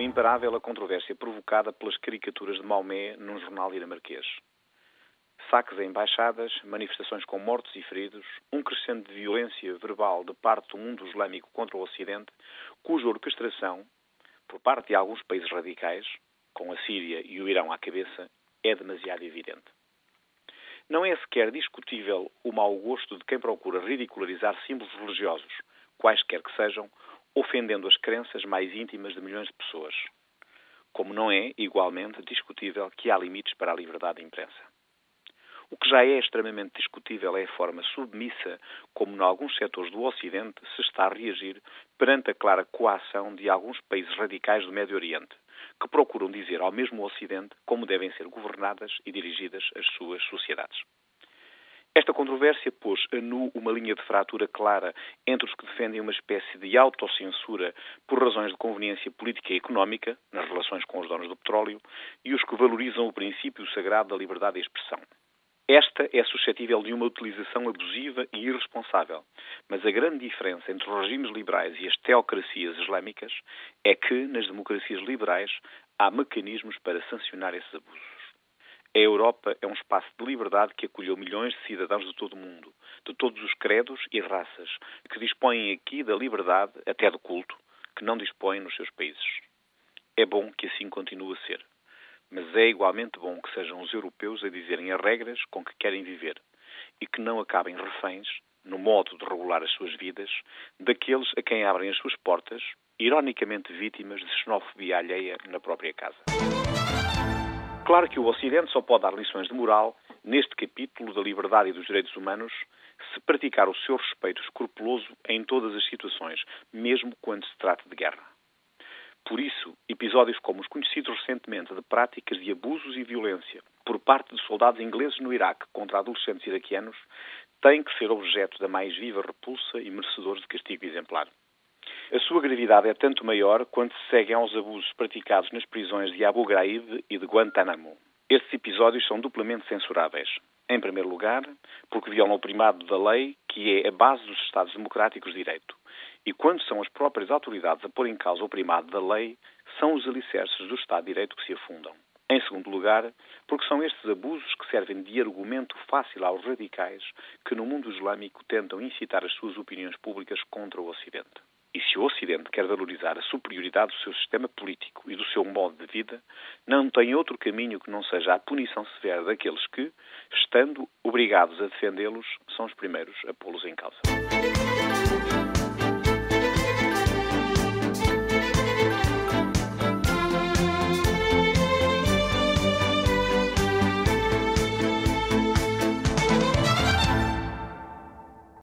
imparável a controvérsia provocada pelas caricaturas de Maomé num jornal dinamarquês. Saques em embaixadas, manifestações com mortos e feridos, um crescente de violência verbal de parte do mundo islâmico contra o Ocidente, cuja orquestração, por parte de alguns países radicais, com a Síria e o Irão à cabeça, é demasiado evidente. Não é sequer discutível o mau gosto de quem procura ridicularizar símbolos religiosos, quaisquer que sejam, ofendendo as crenças mais íntimas de milhões de pessoas. Como não é, igualmente, discutível que há limites para a liberdade de imprensa. O que já é extremamente discutível é a forma submissa como, em alguns setores do Ocidente, se está a reagir perante a clara coação de alguns países radicais do Médio Oriente, que procuram dizer ao mesmo Ocidente como devem ser governadas e dirigidas as suas sociedades. Esta controvérsia pôs a nu uma linha de fratura clara entre os que defendem uma espécie de autocensura por razões de conveniência política e económica, nas relações com os donos do petróleo, e os que valorizam o princípio sagrado da liberdade de expressão. Esta é suscetível de uma utilização abusiva e irresponsável, mas a grande diferença entre os regimes liberais e as teocracias islâmicas é que, nas democracias liberais, há mecanismos para sancionar esses abusos. A Europa é um espaço de liberdade que acolheu milhões de cidadãos de todo o mundo, de todos os credos e raças, que dispõem aqui da liberdade, até do culto, que não dispõem nos seus países. É bom que assim continue a ser. Mas é igualmente bom que sejam os europeus a dizerem as regras com que querem viver e que não acabem reféns, no modo de regular as suas vidas, daqueles a quem abrem as suas portas, ironicamente vítimas de xenofobia alheia na própria casa. Claro que o Ocidente só pode dar lições de moral neste capítulo da liberdade e dos direitos humanos se praticar o seu respeito escrupuloso em todas as situações, mesmo quando se trata de guerra. Por isso, episódios como os conhecidos recentemente de práticas de abusos e violência por parte de soldados ingleses no Iraque contra adolescentes iraquianos têm que ser objeto da mais viva repulsa e merecedores de castigo exemplar. A sua gravidade é tanto maior quanto se seguem aos abusos praticados nas prisões de Abu Ghraib e de Guantánamo. Estes episódios são duplamente censuráveis. Em primeiro lugar, porque violam o primado da lei, que é a base dos Estados democráticos de direito. E quando são as próprias autoridades a pôr em causa o primado da lei, são os alicerces do Estado de Direito que se afundam. Em segundo lugar, porque são estes abusos que servem de argumento fácil aos radicais que no mundo islâmico tentam incitar as suas opiniões públicas contra o Ocidente. E se o Ocidente quer valorizar a superioridade do seu sistema político e do seu modo de vida, não tem outro caminho que não seja a punição severa daqueles que, estando obrigados a defendê-los, são os primeiros a pô-los em causa.